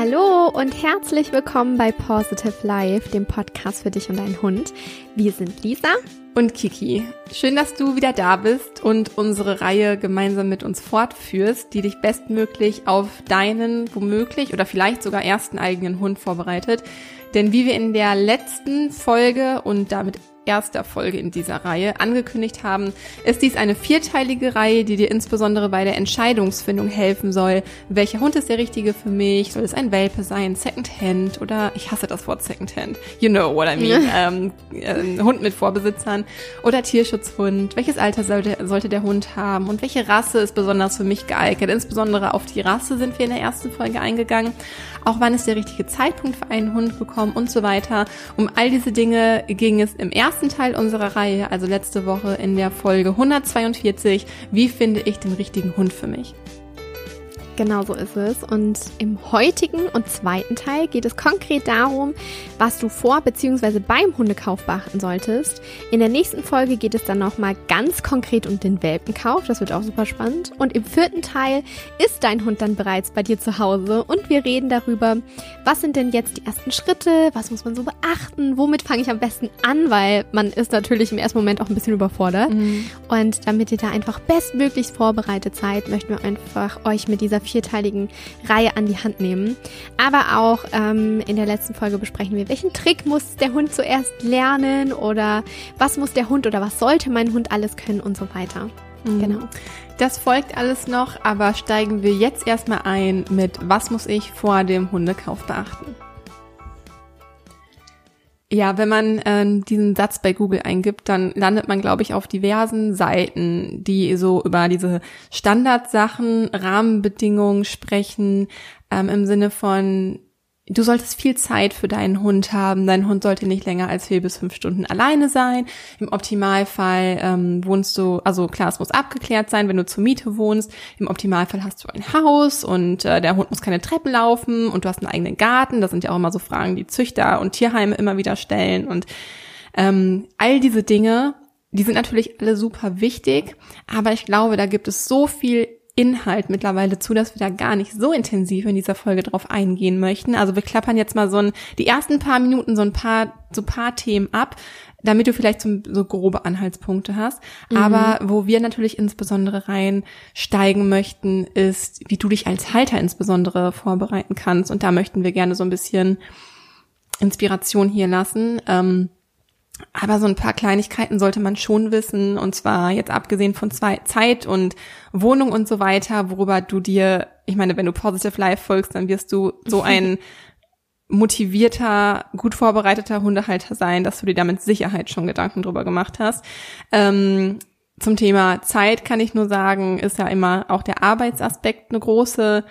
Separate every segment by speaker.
Speaker 1: Hallo und herzlich willkommen bei Positive Life, dem Podcast für dich und deinen Hund. Wir sind Lisa
Speaker 2: und Kiki. Schön, dass du wieder da bist und unsere Reihe gemeinsam mit uns fortführst, die dich bestmöglich auf deinen, womöglich oder vielleicht sogar ersten eigenen Hund vorbereitet. Denn wie wir in der letzten Folge und damit erster Folge in dieser Reihe angekündigt haben, ist dies eine vierteilige Reihe, die dir insbesondere bei der Entscheidungsfindung helfen soll. Welcher Hund ist der richtige für mich? Soll es ein Welpe sein, Secondhand oder ich hasse das Wort Secondhand. You know what I mean. ähm, äh, Hund mit Vorbesitzern oder Tierschutzhund. Welches Alter sollte, sollte der Hund haben und welche Rasse ist besonders für mich geeignet? Insbesondere auf die Rasse sind wir in der ersten Folge eingegangen. Auch wann ist der richtige Zeitpunkt für einen Hund bekommen und so weiter. Um all diese Dinge ging es im ersten ersten Teil unserer Reihe, also letzte Woche in der Folge 142, wie finde ich den richtigen Hund für mich.
Speaker 1: Genau so ist es. Und im heutigen und zweiten Teil geht es konkret darum, was du vor bzw. beim Hundekauf beachten solltest. In der nächsten Folge geht es dann nochmal ganz konkret um den Welpenkauf. Das wird auch super spannend. Und im vierten Teil ist dein Hund dann bereits bei dir zu Hause und wir reden darüber, was sind denn jetzt die ersten Schritte, was muss man so beachten, womit fange ich am besten an, weil man ist natürlich im ersten Moment auch ein bisschen überfordert. Mhm. Und damit ihr da einfach bestmöglichst vorbereitet seid, möchten wir einfach euch mit dieser vierteiligen Reihe an die Hand nehmen. Aber auch ähm, in der letzten Folge besprechen wir, welchen Trick muss der Hund zuerst lernen oder was muss der Hund oder was sollte mein Hund alles können und so weiter.
Speaker 2: Mhm. Genau. Das folgt alles noch, aber steigen wir jetzt erstmal ein mit, was muss ich vor dem Hundekauf beachten? Ja, wenn man äh, diesen Satz bei Google eingibt, dann landet man, glaube ich, auf diversen Seiten, die so über diese Standardsachen, Rahmenbedingungen sprechen, ähm, im Sinne von Du solltest viel Zeit für deinen Hund haben. Dein Hund sollte nicht länger als vier bis fünf Stunden alleine sein. Im Optimalfall ähm, wohnst du, also klar, es muss abgeklärt sein, wenn du zur Miete wohnst. Im Optimalfall hast du ein Haus und äh, der Hund muss keine Treppen laufen und du hast einen eigenen Garten. Das sind ja auch immer so Fragen, die Züchter und Tierheime immer wieder stellen. Und ähm, all diese Dinge, die sind natürlich alle super wichtig, aber ich glaube, da gibt es so viel Inhalt mittlerweile zu, dass wir da gar nicht so intensiv in dieser Folge drauf eingehen möchten. Also wir klappern jetzt mal so ein, die ersten paar Minuten so ein paar, so paar Themen ab, damit du vielleicht so, so grobe Anhaltspunkte hast. Mhm. Aber wo wir natürlich insbesondere reinsteigen möchten, ist, wie du dich als Halter insbesondere vorbereiten kannst. Und da möchten wir gerne so ein bisschen Inspiration hier lassen. Ähm, aber so ein paar Kleinigkeiten sollte man schon wissen, und zwar jetzt abgesehen von zwei Zeit und Wohnung und so weiter, worüber du dir, ich meine, wenn du Positive Life folgst, dann wirst du so ein motivierter, gut vorbereiteter Hundehalter sein, dass du dir da mit Sicherheit schon Gedanken drüber gemacht hast. Ähm, zum Thema Zeit kann ich nur sagen, ist ja immer auch der Arbeitsaspekt eine große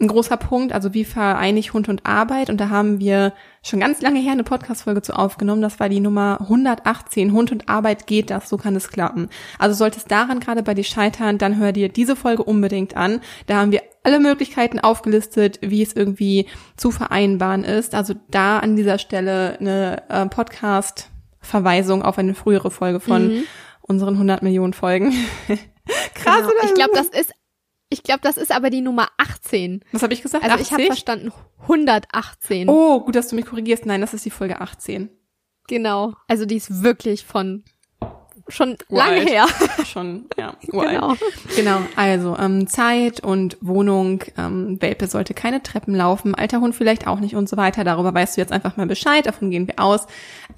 Speaker 2: ein großer Punkt, also wie vereine ich Hund und Arbeit? Und da haben wir schon ganz lange her eine Podcast-Folge zu aufgenommen. Das war die Nummer 118. Hund und Arbeit geht das, so kann es klappen. Also sollte es daran gerade bei dir scheitern, dann hör dir diese Folge unbedingt an. Da haben wir alle Möglichkeiten aufgelistet, wie es irgendwie zu vereinbaren ist. Also da an dieser Stelle eine äh, Podcast-Verweisung auf eine frühere Folge von mhm. unseren 100 Millionen Folgen.
Speaker 1: Krass, genau. oder? Ich glaube, das ist ich glaube, das ist aber die Nummer 18.
Speaker 2: Was habe ich gesagt?
Speaker 1: Also 80? ich habe verstanden 118.
Speaker 2: Oh, gut, dass du mich korrigierst. Nein, das ist die Folge 18.
Speaker 1: Genau. Also die ist wirklich von schon lange her.
Speaker 2: Schon, ja, uralt. Genau. genau, also ähm, Zeit und Wohnung, ähm, Welpe sollte keine Treppen laufen, alter Hund vielleicht auch nicht und so weiter. Darüber weißt du jetzt einfach mal Bescheid, davon gehen wir aus.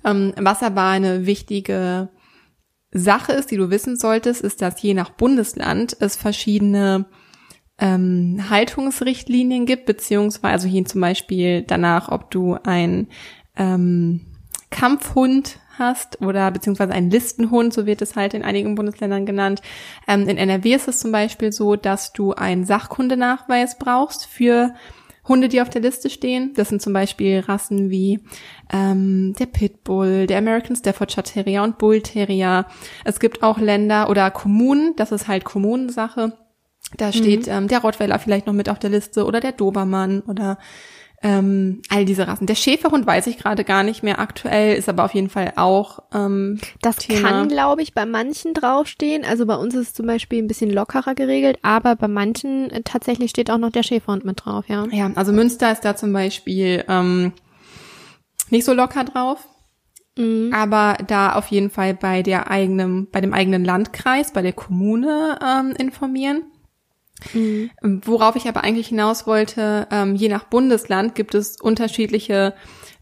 Speaker 2: Ähm, was aber eine wichtige Sache ist, die du wissen solltest, ist, dass je nach Bundesland es verschiedene ähm, Haltungsrichtlinien gibt, beziehungsweise hier zum Beispiel danach, ob du ein ähm, Kampfhund hast oder beziehungsweise ein Listenhund, so wird es halt in einigen Bundesländern genannt. Ähm, in NRW ist es zum Beispiel so, dass du einen Sachkundenachweis brauchst für Hunde, die auf der Liste stehen. Das sind zum Beispiel Rassen wie ähm, der Pitbull, der American Staffordshire Terrier und Bull Terrier. Es gibt auch Länder oder Kommunen, das ist halt Kommunensache da steht mhm. ähm, der Rottweiler vielleicht noch mit auf der Liste oder der Dobermann oder ähm, all diese Rassen. Der Schäferhund weiß ich gerade gar nicht mehr aktuell, ist aber auf jeden Fall auch ähm,
Speaker 1: Das
Speaker 2: Thema.
Speaker 1: kann, glaube ich, bei manchen draufstehen. Also bei uns ist es zum Beispiel ein bisschen lockerer geregelt, aber bei manchen äh, tatsächlich steht auch noch der Schäferhund mit drauf, ja.
Speaker 2: Ja, also Münster ist da zum Beispiel ähm, nicht so locker drauf.
Speaker 1: Mhm.
Speaker 2: aber da auf jeden Fall bei der eigenen, bei dem eigenen Landkreis, bei der Kommune ähm, informieren.
Speaker 1: Mhm.
Speaker 2: Worauf ich aber eigentlich hinaus wollte, ähm, je nach Bundesland gibt es unterschiedliche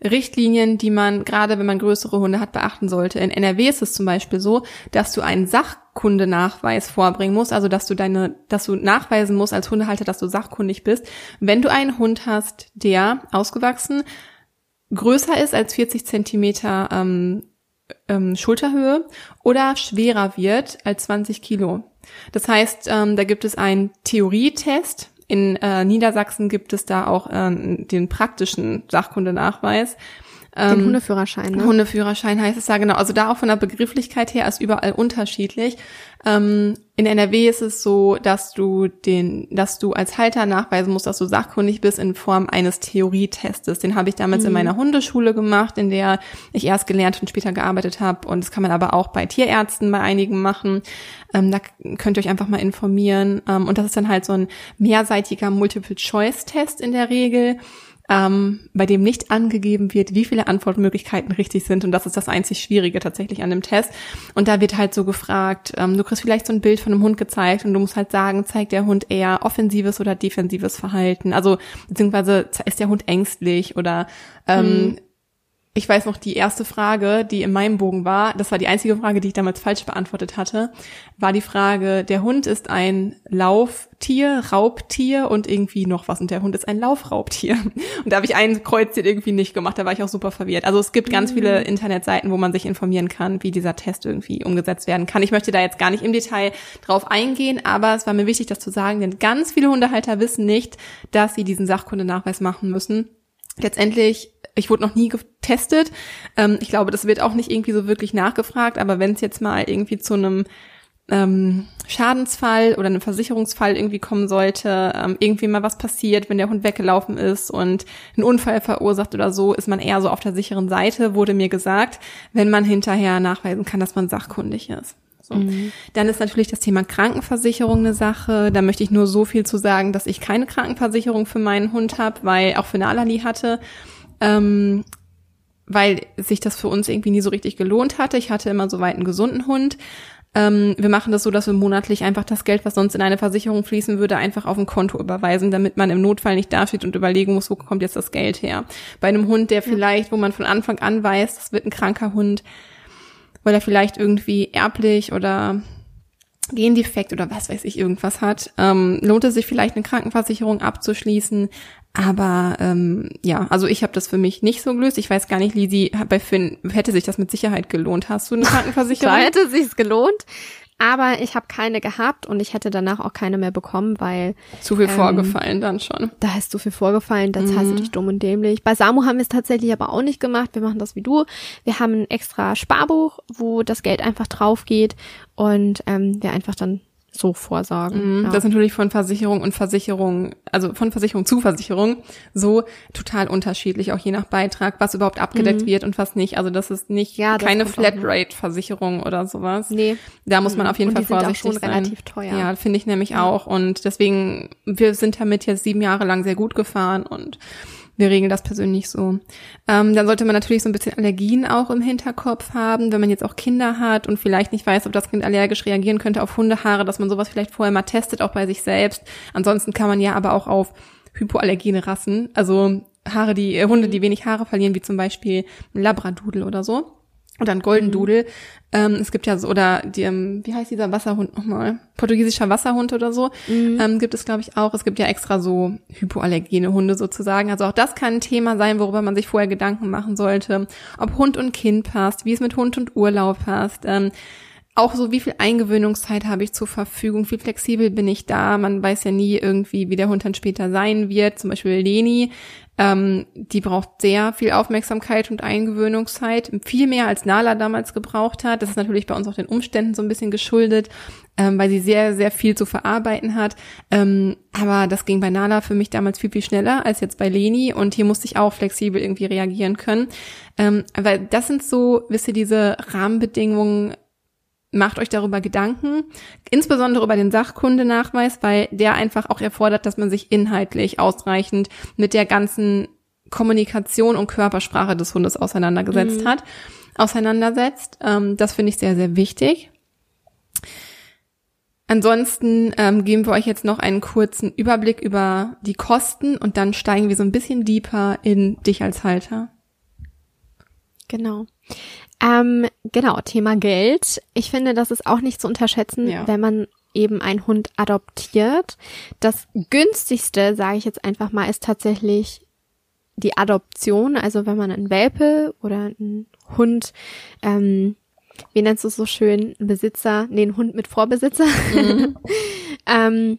Speaker 2: Richtlinien, die man gerade, wenn man größere Hunde hat, beachten sollte. In NRW ist es zum Beispiel so, dass du einen Sachkundenachweis vorbringen musst, also dass du deine, dass du nachweisen musst als Hundehalter, dass du sachkundig bist, wenn du einen Hund hast, der ausgewachsen größer ist als 40 Zentimeter ähm, ähm, Schulterhöhe oder schwerer wird als 20 Kilo. Das heißt, ähm, da gibt es einen Theorietest. In äh, Niedersachsen gibt es da auch ähm, den praktischen Sachkundenachweis.
Speaker 1: Den
Speaker 2: Ähm,
Speaker 1: Hundeführerschein, ne?
Speaker 2: Hundeführerschein heißt es da genau. Also da auch von der Begrifflichkeit her ist überall unterschiedlich. Ähm, in NRW ist es so, dass du den, dass du als Halter nachweisen musst, dass du sachkundig bist in Form eines Theorietestes. Den habe ich damals in meiner Hundeschule gemacht, in der ich erst gelernt und später gearbeitet habe. Und das kann man aber auch bei Tierärzten bei einigen machen. Ähm, da könnt ihr euch einfach mal informieren. Ähm, und das ist dann halt so ein mehrseitiger Multiple-Choice-Test in der Regel ähm, bei dem nicht angegeben wird, wie viele Antwortmöglichkeiten richtig sind. Und das ist das einzig Schwierige tatsächlich an dem Test. Und da wird halt so gefragt, ähm, du kriegst vielleicht so ein Bild von einem Hund gezeigt und du musst halt sagen, zeigt der Hund eher offensives oder defensives Verhalten? Also beziehungsweise ist der Hund ängstlich oder ähm, ich weiß noch, die erste Frage, die in meinem Bogen war, das war die einzige Frage, die ich damals falsch beantwortet hatte, war die Frage, der Hund ist ein Lauftier, Raubtier und irgendwie noch was und der Hund ist ein Laufraubtier. Und da habe ich ein Kreuzchen irgendwie nicht gemacht, da war ich auch super verwirrt. Also es gibt ganz viele Internetseiten, wo man sich informieren kann, wie dieser Test irgendwie umgesetzt werden kann. Ich möchte da jetzt gar nicht im Detail drauf eingehen, aber es war mir wichtig, das zu sagen, denn ganz viele Hundehalter wissen nicht, dass sie diesen Sachkundenachweis machen müssen letztendlich, ich wurde noch nie getestet. Ähm, ich glaube, das wird auch nicht irgendwie so wirklich nachgefragt, aber wenn es jetzt mal irgendwie zu einem ähm, Schadensfall oder einem Versicherungsfall irgendwie kommen sollte, ähm, irgendwie mal was passiert, wenn der Hund weggelaufen ist und einen Unfall verursacht oder so, ist man eher so auf der sicheren Seite, wurde mir gesagt, wenn man hinterher nachweisen kann, dass man sachkundig ist. So. Dann ist natürlich das Thema Krankenversicherung eine Sache. Da möchte ich nur so viel zu sagen, dass ich keine Krankenversicherung für meinen Hund habe, weil auch für Nalali hatte, ähm, weil sich das für uns irgendwie nie so richtig gelohnt hatte. Ich hatte immer so weit einen gesunden Hund. Ähm, wir machen das so, dass wir monatlich einfach das Geld, was sonst in eine Versicherung fließen würde, einfach auf ein Konto überweisen, damit man im Notfall nicht dasteht und überlegen muss, wo kommt jetzt das Geld her. Bei einem Hund, der vielleicht, wo man von Anfang an weiß, das wird ein kranker Hund, weil er vielleicht irgendwie erblich oder Gendefekt oder was weiß ich irgendwas hat, ähm, lohnt es sich vielleicht eine Krankenversicherung abzuschließen. Aber ähm, ja, also ich habe das für mich nicht so gelöst. Ich weiß gar nicht, Lisi, bei Finn hätte sich das mit Sicherheit gelohnt. Hast du eine Krankenversicherung?
Speaker 1: Da hätte sich's gelohnt. Aber ich habe keine gehabt und ich hätte danach auch keine mehr bekommen, weil
Speaker 2: Zu viel
Speaker 1: Ähm,
Speaker 2: vorgefallen dann schon.
Speaker 1: da ist so viel vorgefallen, das
Speaker 2: Mhm.
Speaker 1: heißt natürlich dumm und dämlich. Bei Samu haben wir es tatsächlich aber auch nicht gemacht. Wir machen das wie du. Wir haben ein extra Sparbuch, wo das Geld einfach drauf geht und ähm, wir einfach dann so vorsorgen.
Speaker 2: Mhm.
Speaker 1: Ja.
Speaker 2: Das ist natürlich von Versicherung und Versicherung, also von Versicherung zu Versicherung, so total unterschiedlich, auch je nach Beitrag, was überhaupt abgedeckt wird und was nicht. Also das ist nicht
Speaker 1: Mhm. Ja, das
Speaker 2: keine
Speaker 1: auch.
Speaker 2: Flatrate-Versicherung oder sowas.
Speaker 1: nee.
Speaker 2: Da muss man auf jeden
Speaker 1: Und
Speaker 2: Fall
Speaker 1: die sind auch
Speaker 2: vorsichtig
Speaker 1: schon
Speaker 2: sein.
Speaker 1: relativ teuer.
Speaker 2: Ja, finde ich nämlich auch. Und deswegen, wir sind damit jetzt sieben Jahre lang sehr gut gefahren und wir regeln das persönlich so. Ähm, dann sollte man natürlich so ein bisschen Allergien auch im Hinterkopf haben, wenn man jetzt auch Kinder hat und vielleicht nicht weiß, ob das Kind allergisch reagieren könnte auf Hundehaare, dass man sowas vielleicht vorher mal testet, auch bei sich selbst. Ansonsten kann man ja aber auch auf hypoallergene Rassen, also Haare, die äh, Hunde, die wenig Haare verlieren, wie zum Beispiel Labradudel oder so. Oder ein Golden Doodle. Ähm, es gibt ja so, oder die, ähm, wie heißt dieser Wasserhund nochmal? Portugiesischer Wasserhund oder so. Ähm, gibt es, glaube ich, auch. Es gibt ja extra so hypoallergene Hunde sozusagen. Also auch das kann ein Thema sein, worüber man sich vorher Gedanken machen sollte. Ob Hund und Kind passt, wie es mit Hund und Urlaub passt. Ähm, auch so, wie viel Eingewöhnungszeit habe ich zur Verfügung, wie flexibel bin ich da. Man weiß ja nie irgendwie, wie der Hund dann später sein wird. Zum Beispiel Leni, ähm, die braucht sehr viel Aufmerksamkeit und Eingewöhnungszeit, viel mehr als Nala damals gebraucht hat. Das ist natürlich bei uns auch den Umständen so ein bisschen geschuldet, ähm, weil sie sehr, sehr viel zu verarbeiten hat. Ähm, aber das ging bei Nala für mich damals viel, viel schneller als jetzt bei Leni und hier musste ich auch flexibel irgendwie reagieren können. Ähm, weil das sind so, wisst ihr, diese Rahmenbedingungen, macht euch darüber Gedanken, insbesondere über den Sachkundenachweis, weil der einfach auch erfordert, dass man sich inhaltlich ausreichend mit der ganzen Kommunikation und Körpersprache des Hundes auseinandergesetzt mhm. hat, auseinandersetzt. Ähm, das finde ich sehr, sehr wichtig. Ansonsten ähm, geben wir euch jetzt noch einen kurzen Überblick über die Kosten und dann steigen wir so ein bisschen deeper in dich als Halter.
Speaker 1: Genau. Ähm, genau, Thema Geld. Ich finde, das ist auch nicht zu unterschätzen, ja. wenn man eben einen Hund adoptiert. Das günstigste, sage ich jetzt einfach mal, ist tatsächlich die Adoption. Also wenn man einen Welpe oder einen Hund, ähm, wie nennst du es so schön, einen Besitzer, nee, einen Hund mit Vorbesitzer, mhm. ähm,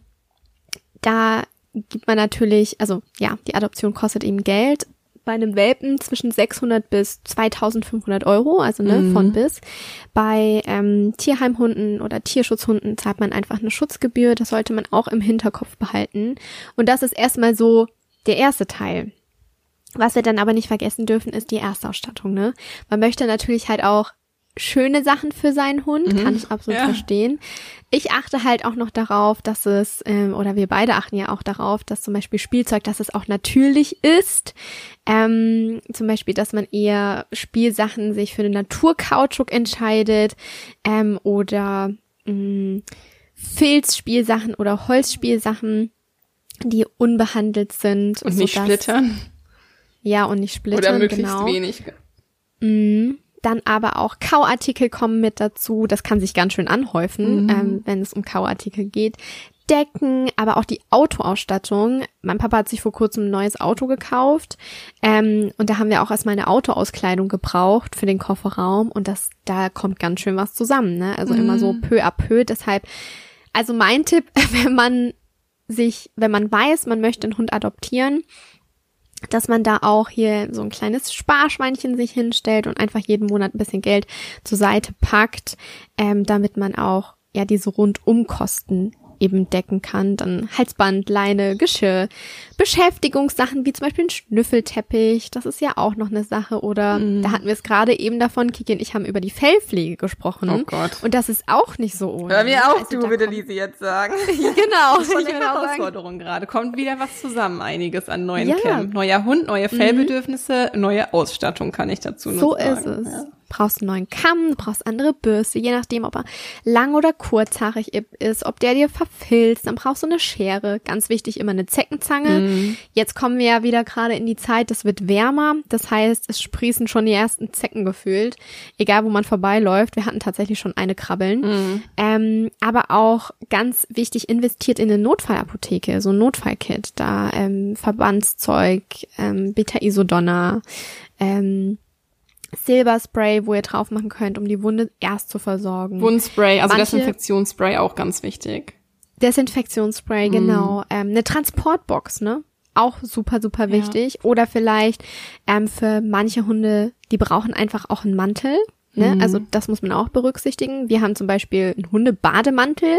Speaker 1: da gibt man natürlich, also ja, die Adoption kostet eben Geld, bei einem Welpen zwischen 600 bis 2500 Euro, also ne, mhm. von bis. Bei ähm, Tierheimhunden oder Tierschutzhunden zahlt man einfach eine Schutzgebühr. Das sollte man auch im Hinterkopf behalten. Und das ist erstmal so der erste Teil. Was wir dann aber nicht vergessen dürfen, ist die Erstausstattung. Ne? Man möchte natürlich halt auch schöne Sachen für seinen Hund, mhm. kann ich absolut ja. verstehen. Ich achte halt auch noch darauf, dass es, ähm, oder wir beide achten ja auch darauf, dass zum Beispiel Spielzeug, dass es auch natürlich ist. Ähm, zum Beispiel, dass man eher Spielsachen sich für den Naturkautschuk entscheidet ähm, oder mh, mm, Filzspielsachen oder Holzspielsachen, die unbehandelt sind.
Speaker 2: Und nicht splittern.
Speaker 1: Ja, und nicht splittern.
Speaker 2: Oder möglichst
Speaker 1: genau.
Speaker 2: wenig.
Speaker 1: Mhm. Dann aber auch Kauartikel kommen mit dazu. Das kann sich ganz schön anhäufen, mhm. ähm, wenn es um Kauartikel geht. Decken, aber auch die Autoausstattung. Mein Papa hat sich vor kurzem ein neues Auto gekauft ähm, und da haben wir auch erstmal eine Autoauskleidung gebraucht für den Kofferraum und das da kommt ganz schön was zusammen, ne? Also mhm. immer so mhm. peu à peu. Deshalb, also mein Tipp, wenn man sich, wenn man weiß, man möchte einen Hund adoptieren, dass man da auch hier so ein kleines Sparschweinchen sich hinstellt und einfach jeden Monat ein bisschen Geld zur Seite packt, ähm, damit man auch ja diese Rundumkosten eben decken kann. Dann Halsband, Leine, Geschirr, Beschäftigungssachen wie zum Beispiel ein Schnüffelteppich, das ist ja auch noch eine Sache. Oder mm. da hatten wir es gerade eben davon, Kiki und ich haben über die Fellpflege gesprochen.
Speaker 2: Oh Gott.
Speaker 1: Und das ist auch nicht so ohne.
Speaker 2: Hör mir auch also, du, würde Lise jetzt sagen.
Speaker 1: genau.
Speaker 2: Das ist eine Herausforderung gerade. Kommt wieder was zusammen, einiges an neuen ja. Camp. Neuer Hund, neue mhm. Fellbedürfnisse, mhm. neue Ausstattung kann ich dazu
Speaker 1: so
Speaker 2: sagen.
Speaker 1: So ist es. Ja brauchst einen neuen Kamm, brauchst andere Bürste, je nachdem, ob er lang oder kurzhaarig ist, ob der dir verfilzt, dann brauchst du eine Schere. Ganz wichtig, immer eine Zeckenzange. Mhm. Jetzt kommen wir ja wieder gerade in die Zeit, es wird wärmer. Das heißt, es sprießen schon die ersten Zecken gefühlt. Egal, wo man vorbeiläuft. Wir hatten tatsächlich schon eine krabbeln. Mhm. Ähm, aber auch ganz wichtig, investiert in eine Notfallapotheke, so ein Notfallkit. Da ähm, Verbandszeug, ähm, Beta-Isodonna, ähm, Silberspray, wo ihr drauf machen könnt, um die Wunde erst zu versorgen.
Speaker 2: Wundspray, also Manche, Desinfektionsspray auch ganz wichtig.
Speaker 1: Desinfektionsspray, mm. genau. Ähm, eine Transportbox, ne? Auch super, super wichtig. Ja. Oder vielleicht ähm, für manche Hunde, die brauchen einfach auch einen Mantel. Ne? Mhm. Also das muss man auch berücksichtigen. Wir haben zum Beispiel einen Hundebademantel,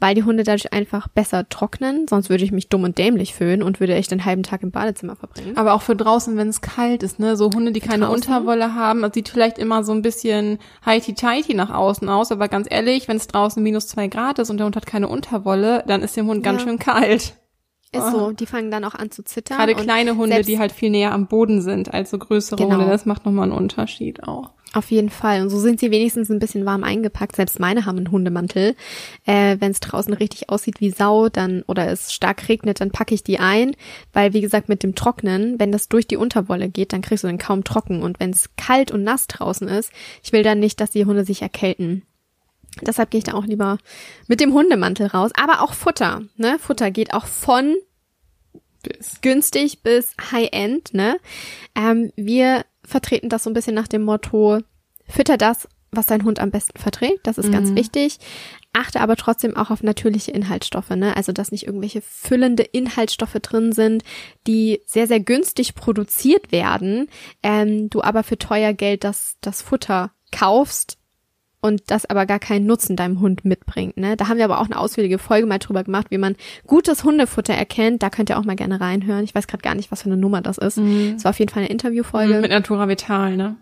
Speaker 1: weil die Hunde dadurch einfach besser trocknen. Sonst würde ich mich dumm und dämlich fühlen und würde echt den halben Tag im Badezimmer verbringen.
Speaker 2: Aber auch für draußen, wenn es kalt ist, ne? So Hunde, die für keine draußen? Unterwolle haben, das sieht vielleicht immer so ein bisschen heiti-teiti nach außen aus, aber ganz ehrlich, wenn es draußen minus zwei Grad ist und der Hund hat keine Unterwolle, dann ist dem Hund ja. ganz schön kalt.
Speaker 1: Ist so, die fangen dann auch an zu zittern.
Speaker 2: Gerade kleine Hunde, die halt viel näher am Boden sind als so größere genau. Hunde, das macht nochmal einen Unterschied auch.
Speaker 1: Auf jeden Fall. Und so sind sie wenigstens ein bisschen warm eingepackt. Selbst meine haben einen Hundemantel. Äh, Wenn es draußen richtig aussieht wie Sau, dann oder es stark regnet, dann packe ich die ein. Weil, wie gesagt, mit dem Trocknen, wenn das durch die Unterwolle geht, dann kriegst du den kaum trocken. Und wenn es kalt und nass draußen ist, ich will dann nicht, dass die Hunde sich erkälten. Deshalb gehe ich da auch lieber mit dem Hundemantel raus. Aber auch Futter. Ne? Futter geht auch von bis. günstig bis High-End. Ne? Ähm, wir vertreten das so ein bisschen nach dem Motto, fütter das, was dein Hund am besten verträgt. Das ist mhm. ganz wichtig. Achte aber trotzdem auch auf natürliche Inhaltsstoffe, ne? Also, dass nicht irgendwelche füllende Inhaltsstoffe drin sind, die sehr, sehr günstig produziert werden, ähm, du aber für teuer Geld das, das Futter kaufst und das aber gar keinen Nutzen deinem Hund mitbringt. Ne? Da haben wir aber auch eine ausführliche Folge mal drüber gemacht, wie man gutes Hundefutter erkennt. Da könnt ihr auch mal gerne reinhören. Ich weiß gerade gar nicht, was für eine Nummer das ist. Es mhm. war auf jeden Fall eine Interviewfolge. Mhm,
Speaker 2: mit Natura Vital, ne?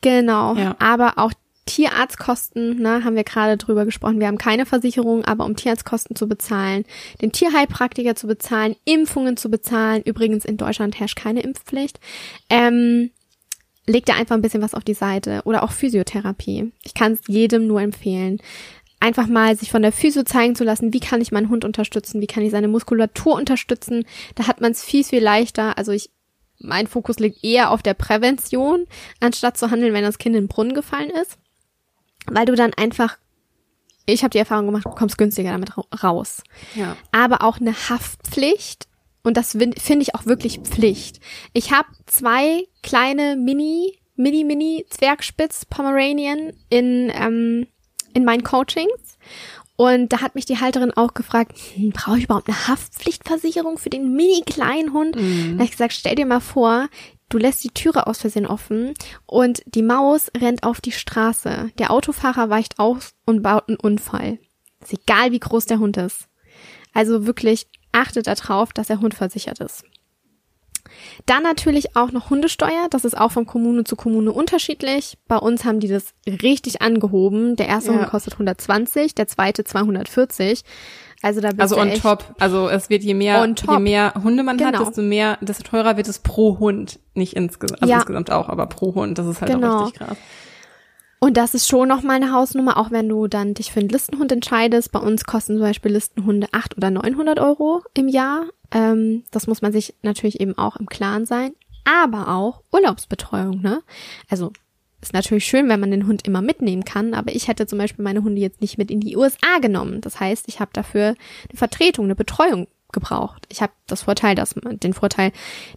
Speaker 1: Genau. Ja. Aber auch Tierarztkosten, ne, haben wir gerade drüber gesprochen. Wir haben keine Versicherung, aber um Tierarztkosten zu bezahlen, den Tierheilpraktiker zu bezahlen, Impfungen zu bezahlen. Übrigens in Deutschland herrscht keine Impfpflicht. Ähm, leg da einfach ein bisschen was auf die Seite oder auch Physiotherapie. Ich kann es jedem nur empfehlen. Einfach mal sich von der Physio zeigen zu lassen, wie kann ich meinen Hund unterstützen, wie kann ich seine Muskulatur unterstützen. Da hat man es viel, viel leichter. Also ich mein Fokus liegt eher auf der Prävention, anstatt zu handeln, wenn das Kind in den Brunnen gefallen ist weil du dann einfach, ich habe die Erfahrung gemacht, du kommst günstiger damit raus.
Speaker 2: Ja.
Speaker 1: Aber auch eine Haftpflicht und das finde ich auch wirklich Pflicht. Ich habe zwei kleine Mini, Mini, Mini Zwergspitz Pomeranian in ähm, in meinen Coachings und da hat mich die Halterin auch gefragt, hm, brauche ich überhaupt eine Haftpflichtversicherung für den mini kleinen Hund? Mhm. Da habe ich gesagt, stell dir mal vor, du lässt die Türe aus Versehen offen und die Maus rennt auf die Straße. Der Autofahrer weicht aus und baut einen Unfall. Ist egal, wie groß der Hund ist. Also wirklich achtet darauf, dass der Hund versichert ist. Dann natürlich auch noch Hundesteuer. Das ist auch von Kommune zu Kommune unterschiedlich. Bei uns haben die das richtig angehoben. Der erste ja. Hund kostet 120, der zweite 240. Also da bist
Speaker 2: Also on top. Also es wird je mehr, je mehr Hunde man genau. hat, desto mehr, desto teurer wird es pro Hund. Nicht insgesamt, also ja. insgesamt auch, aber pro Hund. Das ist halt genau. auch richtig krass.
Speaker 1: Und das ist schon noch mal eine Hausnummer, auch wenn du dann dich für einen Listenhund entscheidest. Bei uns kosten zum Beispiel Listenhunde 800 oder 900 Euro im Jahr. Ähm, das muss man sich natürlich eben auch im Klaren sein. Aber auch Urlaubsbetreuung, ne? Also ist natürlich schön, wenn man den Hund immer mitnehmen kann, aber ich hätte zum Beispiel meine Hunde jetzt nicht mit in die USA genommen. Das heißt, ich habe dafür eine Vertretung, eine Betreuung gebraucht. Ich habe das Vorteil, dass man den Vorteil,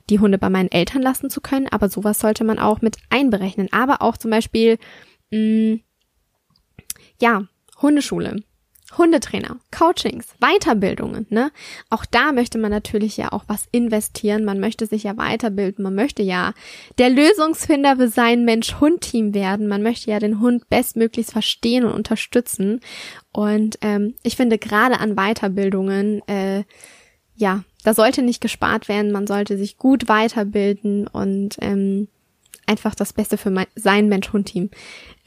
Speaker 1: die Hunde bei meinen Eltern lassen zu können, aber sowas sollte man auch mit einberechnen. Aber auch zum Beispiel, mh, mm, ja, Hundeschule. Hundetrainer, Coachings, Weiterbildungen, ne? Auch da möchte man natürlich ja auch was investieren. Man möchte sich ja weiterbilden. Man möchte ja der Lösungsfinder für sein Mensch-Hund-Team werden. Man möchte ja den Hund bestmöglichst verstehen und unterstützen. Und ähm, ich finde gerade an Weiterbildungen, äh, ja, da sollte nicht gespart werden. Man sollte sich gut weiterbilden und ähm, einfach das Beste für mein, sein Mensch-Hund-Team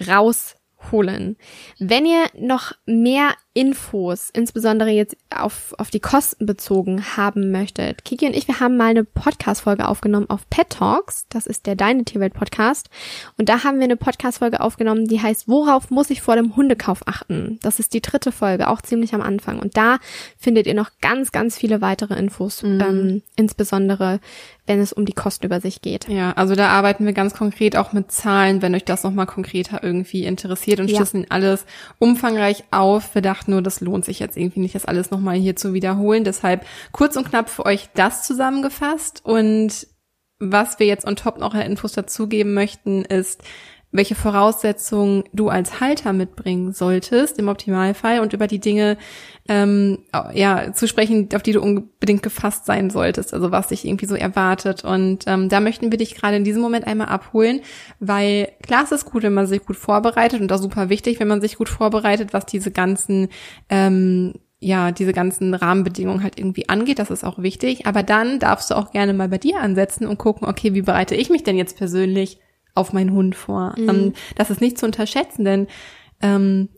Speaker 1: raus holen. Wenn ihr noch mehr Infos, insbesondere jetzt auf, auf die Kosten bezogen haben möchtet, Kiki und ich, wir haben mal eine Podcast-Folge aufgenommen auf Pet Talks. Das ist der Deine Tierwelt Podcast. Und da haben wir eine Podcast-Folge aufgenommen, die heißt, worauf muss ich vor dem Hundekauf achten? Das ist die dritte Folge, auch ziemlich am Anfang. Und da findet ihr noch ganz, ganz viele weitere Infos, mhm. ähm, insbesondere wenn es um die Kostenübersicht geht.
Speaker 2: Ja, also da arbeiten wir ganz konkret auch mit Zahlen, wenn euch das nochmal konkreter irgendwie interessiert und ja. schlüsseln alles umfangreich auf. Wir dachten nur, das lohnt sich jetzt irgendwie nicht, das alles nochmal hier zu wiederholen. Deshalb kurz und knapp für euch das zusammengefasst und was wir jetzt on top noch Infos dazugeben möchten, ist, welche Voraussetzungen du als Halter mitbringen solltest im Optimalfall und über die Dinge ähm, ja zu sprechen, auf die du unbedingt gefasst sein solltest, also was dich irgendwie so erwartet. Und ähm, da möchten wir dich gerade in diesem Moment einmal abholen, weil klar ist es gut, wenn man sich gut vorbereitet und auch super wichtig, wenn man sich gut vorbereitet, was diese ganzen ähm, ja, diese ganzen Rahmenbedingungen halt irgendwie angeht, das ist auch wichtig. Aber dann darfst du auch gerne mal bei dir ansetzen und gucken, okay, wie bereite ich mich denn jetzt persönlich auf meinen Hund vor. Mhm. Ähm, das ist nicht zu unterschätzen, denn ähm,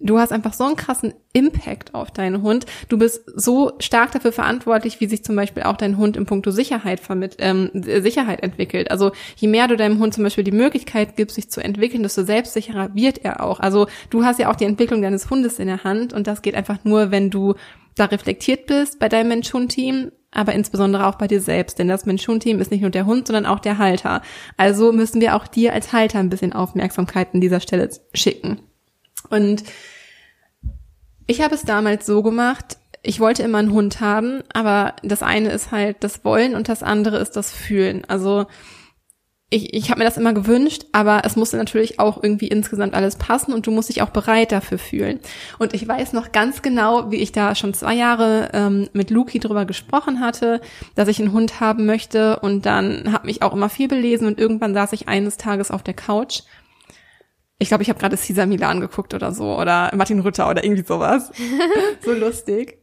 Speaker 2: du hast einfach so einen krassen Impact auf deinen Hund. Du bist so stark dafür verantwortlich, wie sich zum Beispiel auch dein Hund im Punkto Sicherheit vermitt, ähm, Sicherheit entwickelt. Also je mehr du deinem Hund zum Beispiel die Möglichkeit gibst, sich zu entwickeln, desto selbstsicherer wird er auch. Also du hast ja auch die Entwicklung deines Hundes in der Hand und das geht einfach nur, wenn du da reflektiert bist bei deinem Mensch-Hund-Team aber insbesondere auch bei dir selbst, denn das Mensch-Hund-Team ist nicht nur der Hund, sondern auch der Halter. Also müssen wir auch dir als Halter ein bisschen Aufmerksamkeit an dieser Stelle schicken. Und ich habe es damals so gemacht, ich wollte immer einen Hund haben, aber das eine ist halt das Wollen und das andere ist das Fühlen. Also ich, ich habe mir das immer gewünscht, aber es musste natürlich auch irgendwie insgesamt alles passen und du musst dich auch bereit dafür fühlen. Und ich weiß noch ganz genau, wie ich da schon zwei Jahre ähm, mit Luki drüber gesprochen hatte, dass ich einen Hund haben möchte und dann habe mich auch immer viel belesen und irgendwann saß ich eines Tages auf der Couch. Ich glaube, ich habe gerade Cesar Milan geguckt oder so oder Martin Rütter oder irgendwie sowas. so lustig.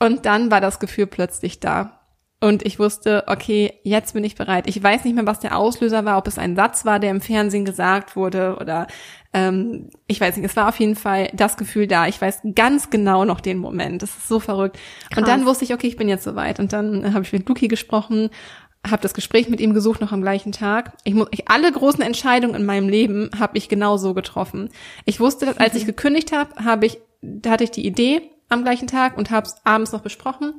Speaker 2: Und dann war das Gefühl plötzlich da. Und ich wusste, okay, jetzt bin ich bereit. Ich weiß nicht mehr, was der Auslöser war, ob es ein Satz war, der im Fernsehen gesagt wurde oder ähm, ich weiß nicht. Es war auf jeden Fall das Gefühl da. Ich weiß ganz genau noch den Moment. Das ist so verrückt. Krass. Und dann wusste ich, okay, ich bin jetzt soweit. Und dann habe ich mit Luki gesprochen, habe das Gespräch mit ihm gesucht noch am gleichen Tag. Ich muss, ich, alle großen Entscheidungen in meinem Leben habe ich genau so getroffen. Ich wusste, dass als ich gekündigt habe, habe ich, da hatte ich die Idee am gleichen Tag und habe es abends noch besprochen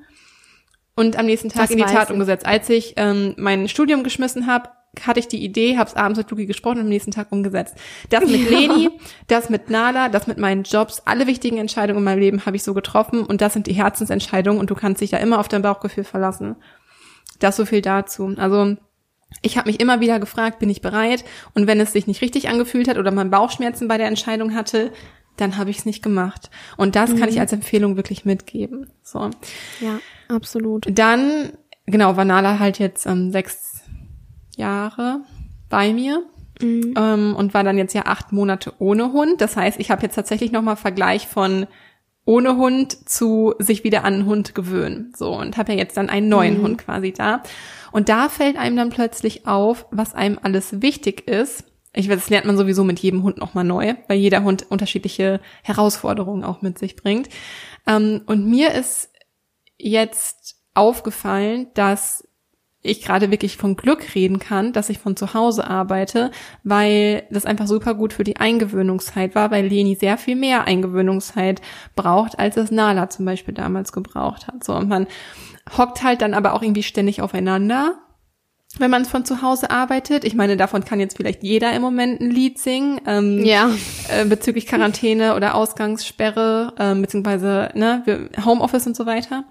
Speaker 2: und am nächsten Tag das in die Tat ich. umgesetzt. Als ich ähm, mein Studium geschmissen habe, hatte ich die Idee, habe es abends mit Luki gesprochen und am nächsten Tag umgesetzt. Das mit ja. Leni, das mit Nala, das mit meinen Jobs, alle wichtigen Entscheidungen in meinem Leben habe ich so getroffen und das sind die Herzensentscheidungen und du kannst dich ja immer auf dein Bauchgefühl verlassen. Das so viel dazu. Also ich habe mich immer wieder gefragt, bin ich bereit? Und wenn es sich nicht richtig angefühlt hat oder man Bauchschmerzen bei der Entscheidung hatte, dann habe ich es nicht gemacht. Und das mhm. kann ich mhm. als Empfehlung wirklich mitgeben. So.
Speaker 1: Ja, absolut.
Speaker 2: Dann, genau, Vanala halt jetzt ähm, sechs Jahre bei mir. Mhm. Ähm, und war dann jetzt ja acht Monate ohne Hund. Das heißt, ich habe jetzt tatsächlich nochmal Vergleich von ohne Hund zu sich wieder an einen Hund gewöhnen. So, und habe ja jetzt dann einen neuen mhm. Hund quasi da. Und da fällt einem dann plötzlich auf, was einem alles wichtig ist ich weiß, das lernt man sowieso mit jedem Hund nochmal neu, weil jeder Hund unterschiedliche Herausforderungen auch mit sich bringt. Ähm, und mir ist jetzt aufgefallen, dass ich gerade wirklich von Glück reden kann, dass ich von zu Hause arbeite, weil das einfach super gut für die Eingewöhnungszeit war, weil Leni sehr viel mehr Eingewöhnungszeit braucht, als es Nala zum Beispiel damals gebraucht hat. So, und man hockt halt dann aber auch irgendwie ständig aufeinander wenn man von zu Hause arbeitet. Ich meine, davon kann jetzt vielleicht jeder im Moment ein Lied singen. Ähm, ja. Äh, bezüglich Quarantäne oder Ausgangssperre, ähm, beziehungsweise ne, Homeoffice und so weiter.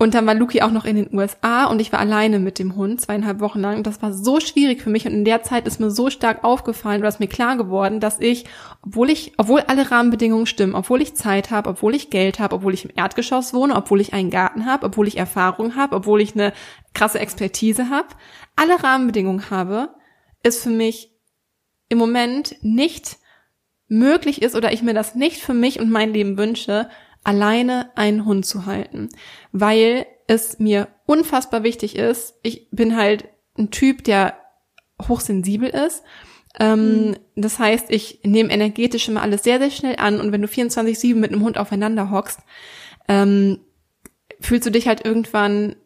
Speaker 2: Und dann war Luki auch noch in den USA und ich war alleine mit dem Hund zweieinhalb Wochen lang. Und das war so schwierig für mich. Und in der Zeit ist mir so stark aufgefallen oder ist mir klar geworden, dass ich, obwohl ich, obwohl alle Rahmenbedingungen stimmen, obwohl ich Zeit habe, obwohl ich Geld habe, obwohl ich im Erdgeschoss wohne, obwohl ich einen Garten habe, obwohl ich Erfahrung habe, obwohl ich eine krasse Expertise habe, alle Rahmenbedingungen habe, ist für mich im Moment nicht möglich ist oder ich mir das nicht für mich und mein Leben wünsche, alleine einen Hund zu halten, weil es mir unfassbar wichtig ist. Ich bin halt ein Typ, der hochsensibel ist. Ähm, mhm. Das heißt, ich nehme energetisch immer alles sehr, sehr schnell an und wenn du 24-7 mit einem Hund aufeinander hockst, ähm, fühlst du dich halt irgendwann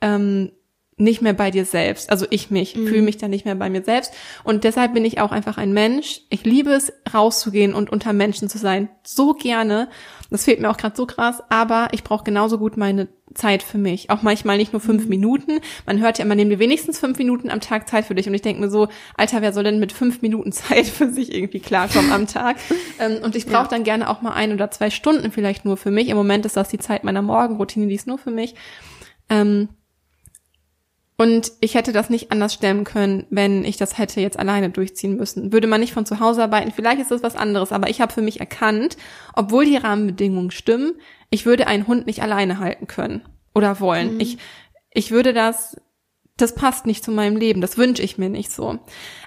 Speaker 2: ähm, nicht mehr bei dir selbst. Also ich mich, mhm. fühle mich dann nicht mehr bei mir selbst. Und deshalb bin ich auch einfach ein Mensch. Ich liebe es, rauszugehen und unter Menschen zu sein. So gerne. Das fehlt mir auch gerade so krass, aber ich brauche genauso gut meine Zeit für mich. Auch manchmal nicht nur fünf mhm. Minuten. Man hört ja immer, nehmen wir wenigstens fünf Minuten am Tag Zeit für dich. Und ich denke mir so, Alter, wer soll denn mit fünf Minuten Zeit für sich irgendwie klarkommen am Tag? ähm, und ich brauche ja. dann gerne auch mal ein oder zwei Stunden vielleicht nur für mich. Im Moment ist das die Zeit meiner Morgenroutine, die ist nur für mich. Ähm, und ich hätte das nicht anders stemmen können, wenn ich das hätte jetzt alleine durchziehen müssen. Würde man nicht von zu Hause arbeiten, vielleicht ist das was anderes, aber ich habe für mich erkannt, obwohl die Rahmenbedingungen stimmen, ich würde einen Hund nicht alleine halten können oder wollen. Mhm. Ich, ich würde das, das passt nicht zu meinem Leben, das wünsche ich mir nicht so.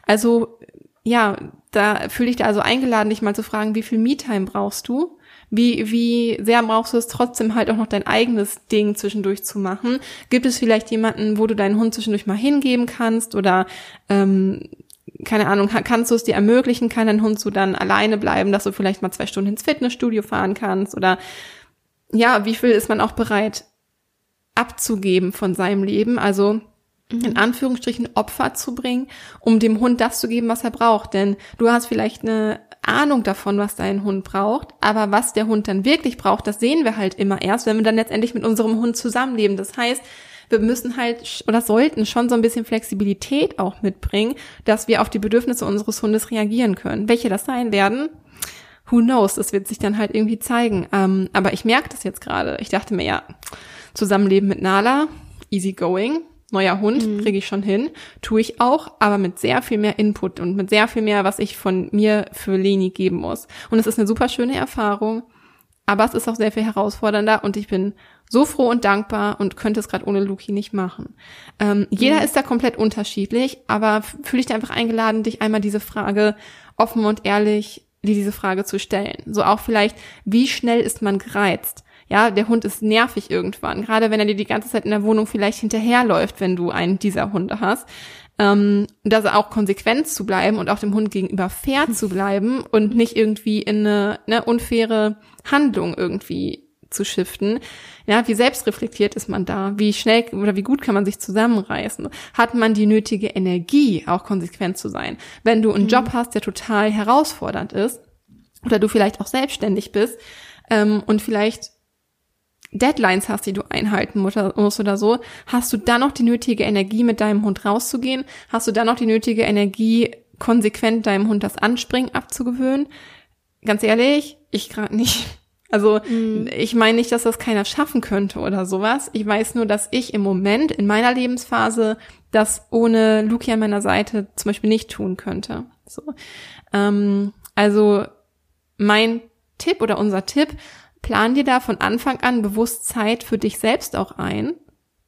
Speaker 2: Also ja, da fühle ich da also eingeladen, dich mal zu fragen, wie viel Me-Time brauchst du? Wie, wie sehr brauchst du es trotzdem halt auch noch dein eigenes Ding zwischendurch zu machen? Gibt es vielleicht jemanden, wo du deinen Hund zwischendurch mal hingeben kannst oder ähm, keine Ahnung, kannst du es dir ermöglichen, kann dein Hund so dann alleine bleiben, dass du vielleicht mal zwei Stunden ins Fitnessstudio fahren kannst oder ja, wie viel ist man auch bereit abzugeben von seinem Leben? Also in mhm. Anführungsstrichen Opfer zu bringen, um dem Hund das zu geben, was er braucht. Denn du hast vielleicht eine Ahnung davon, was dein Hund braucht, aber was der Hund dann wirklich braucht, das sehen wir halt immer erst, wenn wir dann letztendlich mit unserem Hund zusammenleben. Das heißt, wir müssen halt oder sollten schon so ein bisschen Flexibilität auch mitbringen, dass wir auf die Bedürfnisse unseres Hundes reagieren können. Welche das sein werden, who knows, das wird sich dann halt irgendwie zeigen. Ähm, aber ich merke das jetzt gerade. Ich dachte mir, ja, Zusammenleben mit Nala, easy going. Neuer Hund, mhm. kriege ich schon hin, tue ich auch, aber mit sehr viel mehr Input und mit sehr viel mehr, was ich von mir für Leni geben muss. Und es ist eine super schöne Erfahrung, aber es ist auch sehr viel herausfordernder und ich bin so froh und dankbar und könnte es gerade ohne Luki nicht machen. Ähm, jeder mhm. ist da komplett unterschiedlich, aber fühle ich dir einfach eingeladen, dich einmal diese Frage offen und ehrlich dir diese Frage zu stellen. So auch vielleicht, wie schnell ist man gereizt? Ja, der Hund ist nervig irgendwann, gerade wenn er dir die ganze Zeit in der Wohnung vielleicht hinterherläuft, wenn du einen dieser Hunde hast. Ähm, dass auch konsequent zu bleiben und auch dem Hund gegenüber fair zu bleiben und nicht irgendwie in eine, eine unfaire Handlung irgendwie zu shiften. Ja, wie selbstreflektiert ist man da? Wie schnell oder wie gut kann man sich zusammenreißen? Hat man die nötige Energie, auch konsequent zu sein? Wenn du einen mhm. Job hast, der total herausfordernd ist, oder du vielleicht auch selbstständig bist ähm, und vielleicht Deadlines hast, die du einhalten musst oder so, hast du dann noch die nötige Energie, mit deinem Hund rauszugehen? Hast du dann noch die nötige Energie, konsequent deinem Hund das Anspringen abzugewöhnen? Ganz ehrlich, ich gerade nicht. Also mhm. ich meine nicht, dass das keiner schaffen könnte oder sowas. Ich weiß nur, dass ich im Moment in meiner Lebensphase das ohne Luki an meiner Seite zum Beispiel nicht tun könnte. So, ähm, also mein Tipp oder unser Tipp, plan dir da von Anfang an bewusst Zeit für dich selbst auch ein,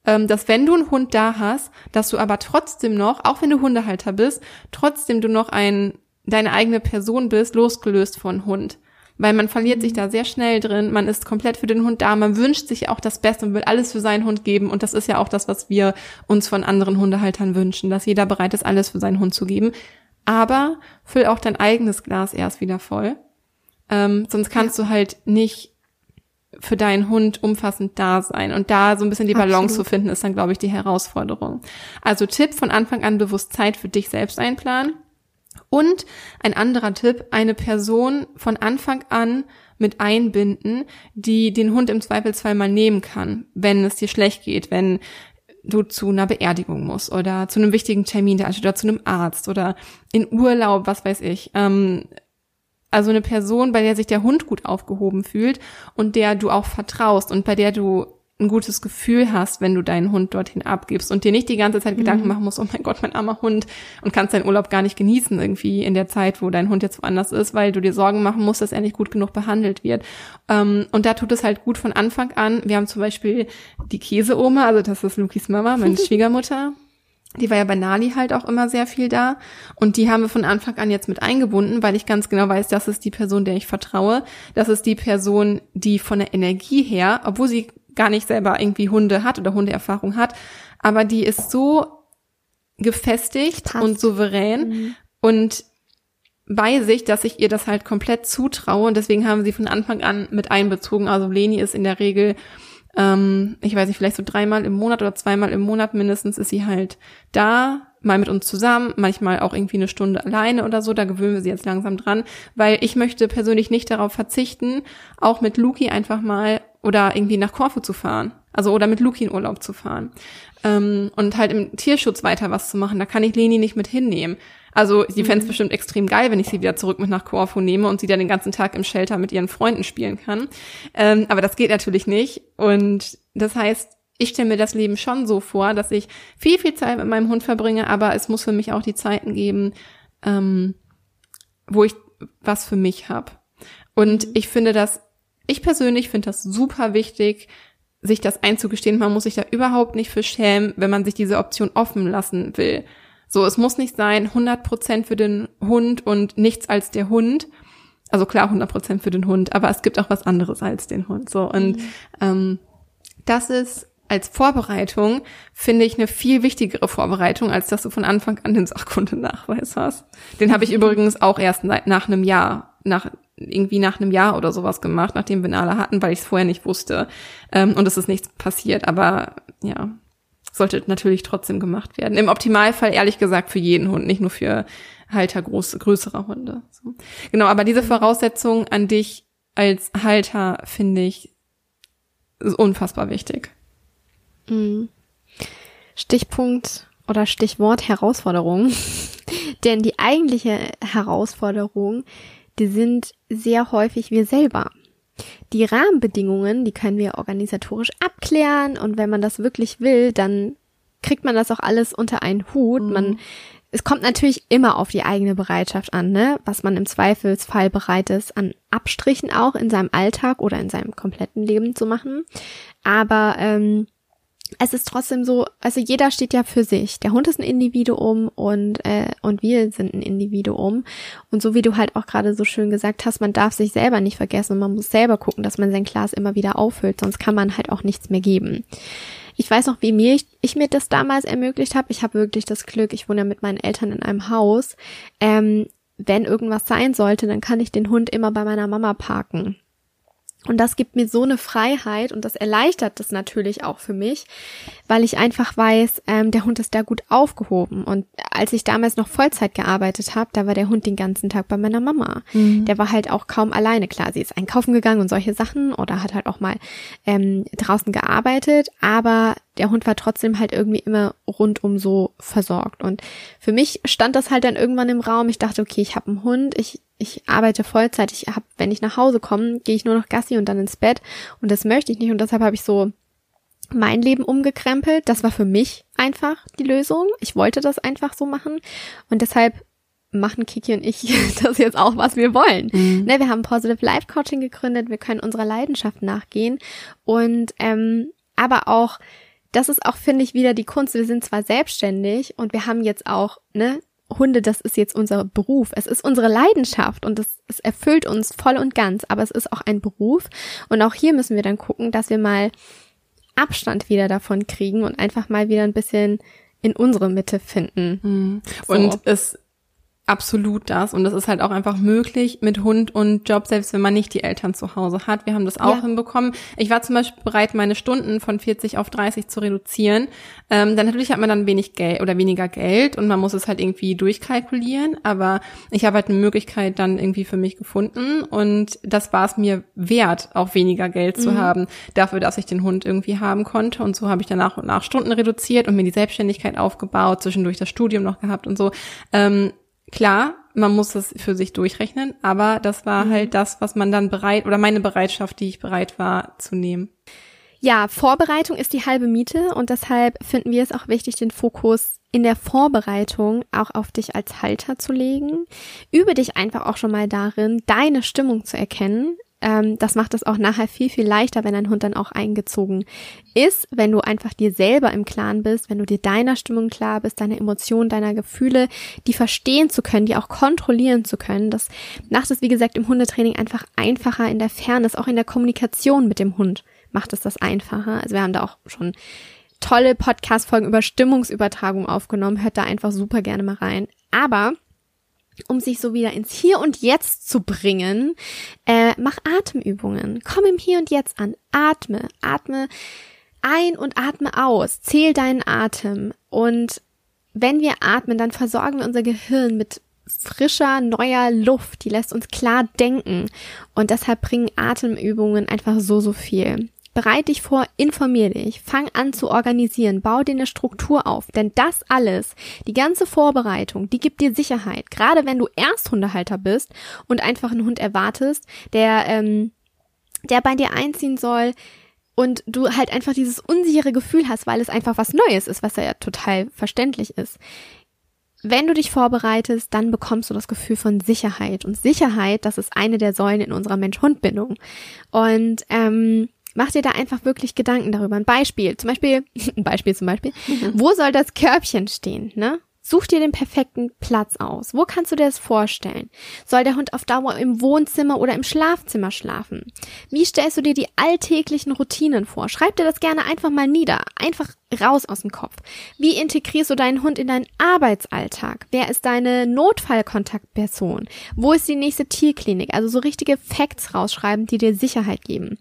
Speaker 2: ähm, dass wenn du einen Hund da hast, dass du aber trotzdem noch, auch wenn du Hundehalter bist, trotzdem du noch ein, deine eigene Person bist, losgelöst von Hund. Weil man verliert sich mhm. da sehr schnell drin, man ist komplett für den Hund da, man wünscht sich auch das Beste und will alles für seinen Hund geben. Und das ist ja auch das, was wir uns von anderen Hundehaltern wünschen, dass jeder bereit ist, alles für seinen Hund zu geben. Aber füll auch dein eigenes Glas erst wieder voll. Ähm, sonst kannst ja. du halt nicht für deinen Hund umfassend da sein. Und da so ein bisschen die Balance Absolut. zu finden, ist dann, glaube ich, die Herausforderung. Also Tipp, von Anfang an bewusst Zeit für dich selbst einplanen. Und ein anderer Tipp, eine Person von Anfang an mit einbinden, die den Hund im Zweifelsfall mal nehmen kann, wenn es dir schlecht geht, wenn du zu einer Beerdigung musst oder zu einem wichtigen Termin der oder zu einem Arzt oder in Urlaub, was weiß ich. Ähm, also eine Person, bei der sich der Hund gut aufgehoben fühlt und der du auch vertraust und bei der du ein gutes Gefühl hast, wenn du deinen Hund dorthin abgibst und dir nicht die ganze Zeit mhm. Gedanken machen musst, oh mein Gott, mein armer Hund und kannst deinen Urlaub gar nicht genießen irgendwie in der Zeit, wo dein Hund jetzt woanders ist, weil du dir Sorgen machen musst, dass er nicht gut genug behandelt wird. Ähm, und da tut es halt gut von Anfang an. Wir haben zum Beispiel die Käseoma, also das ist Lukis Mama, meine Schwiegermutter. Die war ja bei Nali halt auch immer sehr viel da. Und die haben wir von Anfang an jetzt mit eingebunden, weil ich ganz genau weiß, das ist die Person, der ich vertraue. Das ist die Person, die von der Energie her, obwohl sie gar nicht selber irgendwie Hunde hat oder Hundeerfahrung hat, aber die ist so gefestigt Passt. und souverän mhm. und bei sich, dass ich ihr das halt komplett zutraue und deswegen haben sie von Anfang an mit einbezogen. Also Leni ist in der Regel ähm, ich weiß nicht, vielleicht so dreimal im Monat oder zweimal im Monat mindestens ist sie halt da, mal mit uns zusammen, manchmal auch irgendwie eine Stunde alleine oder so, da gewöhnen wir sie jetzt langsam dran, weil ich möchte persönlich nicht darauf verzichten, auch mit Luki einfach mal oder irgendwie nach Korfu zu fahren. Also oder mit Luki in Urlaub zu fahren. Ähm, und halt im Tierschutz weiter was zu machen. Da kann ich Leni nicht mit hinnehmen. Also sie fände es mhm. bestimmt extrem geil, wenn ich sie wieder zurück mit nach Korfu nehme und sie dann den ganzen Tag im Shelter mit ihren Freunden spielen kann. Ähm, aber das geht natürlich nicht. Und das heißt, ich stelle mir das Leben schon so vor, dass ich viel, viel Zeit mit meinem Hund verbringe, aber es muss für mich auch die Zeiten geben, ähm, wo ich was für mich habe. Und mhm. ich finde das, ich persönlich finde das super wichtig, sich das einzugestehen. Man muss sich da überhaupt nicht für schämen, wenn man sich diese Option offen lassen will. So, es muss nicht sein 100% für den Hund und nichts als der Hund. Also klar 100% für den Hund, aber es gibt auch was anderes als den Hund. So und mhm. ähm, das ist als Vorbereitung finde ich eine viel wichtigere Vorbereitung, als dass du von Anfang an den Sachkundenachweis hast. Den habe ich übrigens auch erst nach einem Jahr, nach irgendwie nach einem Jahr oder sowas gemacht, nachdem wir Nala hatten, weil ich es vorher nicht wusste. Ähm, und es ist nichts passiert. Aber ja, sollte natürlich trotzdem gemacht werden. Im Optimalfall ehrlich gesagt für jeden Hund, nicht nur für Halter große, größerer Hunde. So. Genau, aber diese Voraussetzung an dich als Halter finde ich unfassbar wichtig.
Speaker 1: Mhm. Stichpunkt oder Stichwort Herausforderung. Denn die eigentliche Herausforderung, die sind sehr häufig wir selber. Die Rahmenbedingungen, die können wir organisatorisch abklären und wenn man das wirklich will, dann kriegt man das auch alles unter einen Hut. Mhm. Man, es kommt natürlich immer auf die eigene Bereitschaft an, ne? Was man im Zweifelsfall bereit ist, an Abstrichen auch in seinem Alltag oder in seinem kompletten Leben zu machen. Aber ähm, es ist trotzdem so, also jeder steht ja für sich. Der Hund ist ein Individuum und äh, und wir sind ein Individuum. Und so wie du halt auch gerade so schön gesagt hast, man darf sich selber nicht vergessen und man muss selber gucken, dass man sein Glas immer wieder auffüllt, sonst kann man halt auch nichts mehr geben. Ich weiß noch, wie mir ich, ich mir das damals ermöglicht habe. Ich habe wirklich das Glück, ich wohne ja mit meinen Eltern in einem Haus. Ähm, wenn irgendwas sein sollte, dann kann ich den Hund immer bei meiner Mama parken. Und das gibt mir so eine Freiheit und das erleichtert das natürlich auch für mich, weil ich einfach weiß, ähm, der Hund ist da gut aufgehoben. Und als ich damals noch Vollzeit gearbeitet habe, da war der Hund den ganzen Tag bei meiner Mama. Mhm. Der war halt auch kaum alleine. Klar, sie ist einkaufen gegangen und solche Sachen oder hat halt auch mal ähm, draußen gearbeitet, aber der Hund war trotzdem halt irgendwie immer rundum so versorgt. Und für mich stand das halt dann irgendwann im Raum. Ich dachte, okay, ich habe einen Hund, ich ich arbeite Vollzeit, ich habe, wenn ich nach Hause komme, gehe ich nur noch Gassi und dann ins Bett und das möchte ich nicht und deshalb habe ich so mein Leben umgekrempelt. Das war für mich einfach die Lösung. Ich wollte das einfach so machen und deshalb machen Kiki und ich das jetzt auch, was wir wollen. Mhm. Ne, wir haben Positive Life Coaching gegründet, wir können unserer Leidenschaft nachgehen und ähm, aber auch das ist auch, finde ich, wieder die Kunst. Wir sind zwar selbstständig und wir haben jetzt auch, ne, Hunde, das ist jetzt unser Beruf. Es ist unsere Leidenschaft und es, es erfüllt uns voll und ganz, aber es ist auch ein Beruf. Und auch hier müssen wir dann gucken, dass wir mal Abstand wieder davon kriegen und einfach mal wieder ein bisschen in unsere Mitte finden.
Speaker 2: Mhm. So. Und es absolut das. Und das ist halt auch einfach möglich mit Hund und Job, selbst wenn man nicht die Eltern zu Hause hat. Wir haben das auch ja. hinbekommen. Ich war zum Beispiel bereit, meine Stunden von 40 auf 30 zu reduzieren. Ähm, dann natürlich hat man dann wenig Geld oder weniger Geld und man muss es halt irgendwie durchkalkulieren. Aber ich habe halt eine Möglichkeit dann irgendwie für mich gefunden und das war es mir wert, auch weniger Geld zu mhm. haben, dafür, dass ich den Hund irgendwie haben konnte. Und so habe ich dann nach und nach Stunden reduziert und mir die Selbstständigkeit aufgebaut, zwischendurch das Studium noch gehabt und so. Ähm, klar, man muss es für sich durchrechnen, aber das war mhm. halt das, was man dann bereit oder meine Bereitschaft, die ich bereit war zu nehmen.
Speaker 1: Ja, Vorbereitung ist die halbe Miete und deshalb finden wir es auch wichtig, den Fokus in der Vorbereitung auch auf dich als Halter zu legen. Übe dich einfach auch schon mal darin, deine Stimmung zu erkennen ähm, das macht es auch nachher viel, viel leichter, wenn dein Hund dann auch eingezogen ist, wenn du einfach dir selber im Klaren bist, wenn du dir deiner Stimmung klar bist, deiner Emotionen, deiner Gefühle, die verstehen zu können, die auch kontrollieren zu können. Das macht es, wie gesagt, im Hundetraining einfach einfacher in der Fairness, auch in der Kommunikation mit dem Hund macht es das einfacher. Also wir haben da auch schon tolle Podcast-Folgen über Stimmungsübertragung aufgenommen. Hört da einfach super gerne mal rein. Aber um sich so wieder ins Hier und Jetzt zu bringen, äh, mach Atemübungen. Komm im Hier und Jetzt an. Atme, atme ein und atme aus. Zähl deinen Atem. Und wenn wir atmen, dann versorgen wir unser Gehirn mit frischer, neuer Luft. Die lässt uns klar denken. Und deshalb bringen Atemübungen einfach so, so viel. Bereit dich vor, informier dich, fang an zu organisieren, bau dir eine Struktur auf, denn das alles, die ganze Vorbereitung, die gibt dir Sicherheit. Gerade wenn du Ersthundehalter bist und einfach einen Hund erwartest, der, ähm, der bei dir einziehen soll, und du halt einfach dieses unsichere Gefühl hast, weil es einfach was Neues ist, was ja total verständlich ist. Wenn du dich vorbereitest, dann bekommst du das Gefühl von Sicherheit. Und Sicherheit, das ist eine der Säulen in unserer Mensch-Hund-Bindung. Und ähm, Mach dir da einfach wirklich Gedanken darüber. Ein Beispiel, zum Beispiel, ein Beispiel zum Beispiel, mhm. wo soll das Körbchen stehen, ne? Such dir den perfekten Platz aus. Wo kannst du dir das vorstellen? Soll der Hund auf Dauer im Wohnzimmer oder im Schlafzimmer schlafen? Wie stellst du dir die alltäglichen Routinen vor? Schreib dir das gerne einfach mal nieder. Einfach raus aus dem Kopf. Wie integrierst du deinen Hund in deinen Arbeitsalltag? Wer ist deine Notfallkontaktperson? Wo ist die nächste Tierklinik? Also so richtige Facts rausschreiben, die dir Sicherheit geben.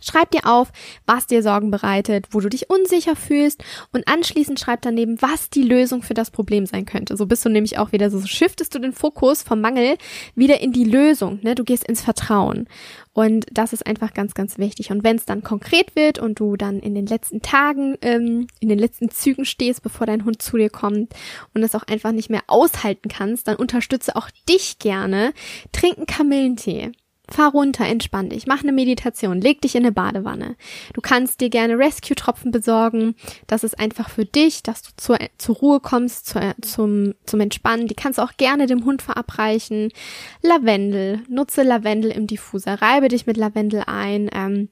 Speaker 1: Schreib dir auf, was dir Sorgen bereitet, wo du dich unsicher fühlst und anschließend schreib daneben, was die Lösung für das Problem sein könnte. So bist du nämlich auch wieder so, so shiftest du den Fokus vom Mangel wieder in die Lösung. Ne? Du gehst ins Vertrauen. Und das ist einfach ganz, ganz wichtig. Und wenn es dann konkret wird und du dann in den letzten Tagen, ähm, in den letzten Zügen stehst, bevor dein Hund zu dir kommt und es auch einfach nicht mehr aushalten kannst, dann unterstütze auch dich gerne. Trinken Kamillentee Fahr runter, entspann dich, mach eine Meditation, leg dich in eine Badewanne. Du kannst dir gerne Rescue-Tropfen besorgen. Das ist einfach für dich, dass du zur, zur Ruhe kommst, zur, zum, zum Entspannen. Die kannst du auch gerne dem Hund verabreichen. Lavendel, nutze Lavendel im Diffuser, reibe dich mit Lavendel ein. Ähm,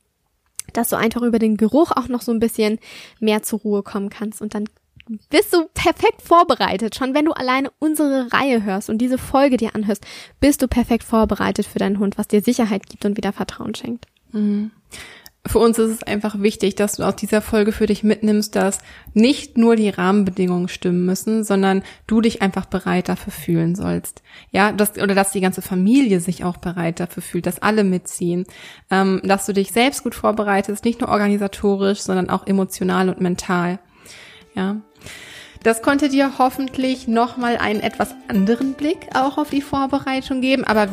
Speaker 1: dass du einfach über den Geruch auch noch so ein bisschen mehr zur Ruhe kommen kannst und dann bist du perfekt vorbereitet. Schon wenn du alleine unsere Reihe hörst und diese Folge dir anhörst, bist du perfekt vorbereitet für deinen Hund, was dir Sicherheit gibt und wieder Vertrauen schenkt.
Speaker 2: Mhm. Für uns ist es einfach wichtig, dass du aus dieser Folge für dich mitnimmst, dass nicht nur die Rahmenbedingungen stimmen müssen, sondern du dich einfach bereit dafür fühlen sollst. Ja, dass, oder dass die ganze Familie sich auch bereit dafür fühlt, dass alle mitziehen. Ähm, dass du dich selbst gut vorbereitest, nicht nur organisatorisch, sondern auch emotional und mental. Ja. Das konnte dir hoffentlich nochmal einen etwas anderen Blick auch auf die Vorbereitung geben, aber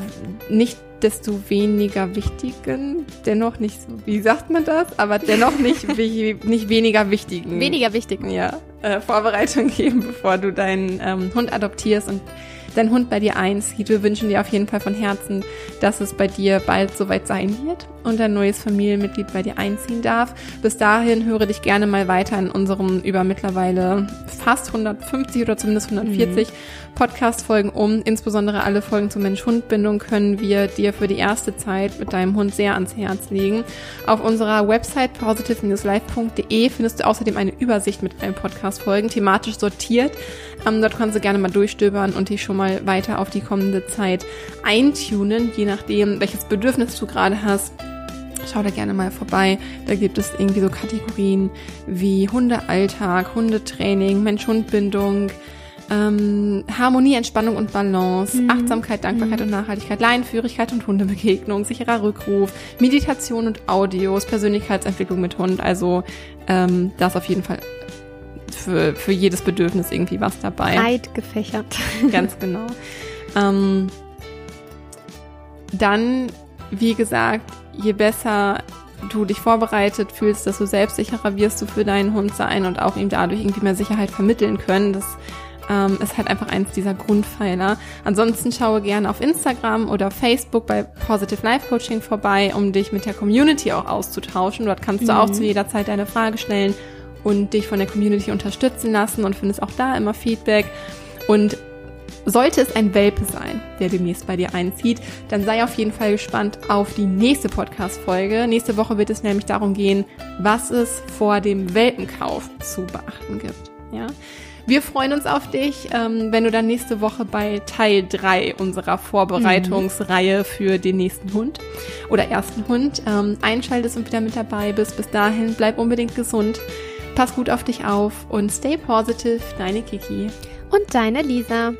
Speaker 2: nicht desto weniger wichtigen, dennoch nicht so, wie sagt man das, aber dennoch nicht, wie, nicht weniger wichtigen.
Speaker 1: Weniger wichtigen.
Speaker 2: Ja, äh, Vorbereitung geben, bevor du deinen ähm, Hund adoptierst und dein Hund bei dir einzieht. Wir wünschen dir auf jeden Fall von Herzen, dass es bei dir bald soweit sein wird und ein neues Familienmitglied bei dir einziehen darf. Bis dahin höre dich gerne mal weiter in unserem über mittlerweile fast 150 oder zumindest 140 mhm. Podcast-Folgen um. Insbesondere alle Folgen zur Mensch-Hund-Bindung können wir dir für die erste Zeit mit deinem Hund sehr ans Herz legen. Auf unserer Website positive-life.de findest du außerdem eine Übersicht mit allen Podcast-Folgen, thematisch sortiert. Ähm, dort kannst du gerne mal durchstöbern und dich schon mal weiter auf die kommende Zeit eintunen, je nachdem, welches Bedürfnis du gerade hast. Schau da gerne mal vorbei. Da gibt es irgendwie so Kategorien wie Hundealltag, Hundetraining, Mensch-Hund-Bindung, ähm, Harmonie, Entspannung und Balance, mhm. Achtsamkeit, Dankbarkeit mhm. und Nachhaltigkeit, Leinenführigkeit und Hundebegegnung, sicherer Rückruf, Meditation und Audios, Persönlichkeitsentwicklung mit Hund. Also ähm, da ist auf jeden Fall für, für jedes Bedürfnis irgendwie was dabei.
Speaker 1: Breit gefächert.
Speaker 2: Ganz genau. Ähm, dann, wie gesagt, je besser du dich vorbereitet fühlst, desto selbstsicherer wirst du für deinen Hund sein und auch ihm dadurch irgendwie mehr Sicherheit vermitteln können. Das ähm, ist halt einfach eins dieser Grundpfeiler. Ansonsten schaue gerne auf Instagram oder Facebook bei Positive Life Coaching vorbei, um dich mit der Community auch auszutauschen. Dort kannst du mhm. auch zu jeder Zeit deine Frage stellen und dich von der Community unterstützen lassen und findest auch da immer Feedback. Und sollte es ein Welpe sein, der demnächst bei dir einzieht, dann sei auf jeden Fall gespannt auf die nächste Podcast-Folge. Nächste Woche wird es nämlich darum gehen, was es vor dem Welpenkauf zu beachten gibt. Ja. Wir freuen uns auf dich, ähm, wenn du dann nächste Woche bei Teil 3 unserer Vorbereitungsreihe für den nächsten Hund oder ersten Hund ähm, einschaltest und wieder mit dabei bist. Bis dahin, bleib unbedingt gesund, pass gut auf dich auf und stay positive, deine Kiki.
Speaker 1: Und deine Lisa.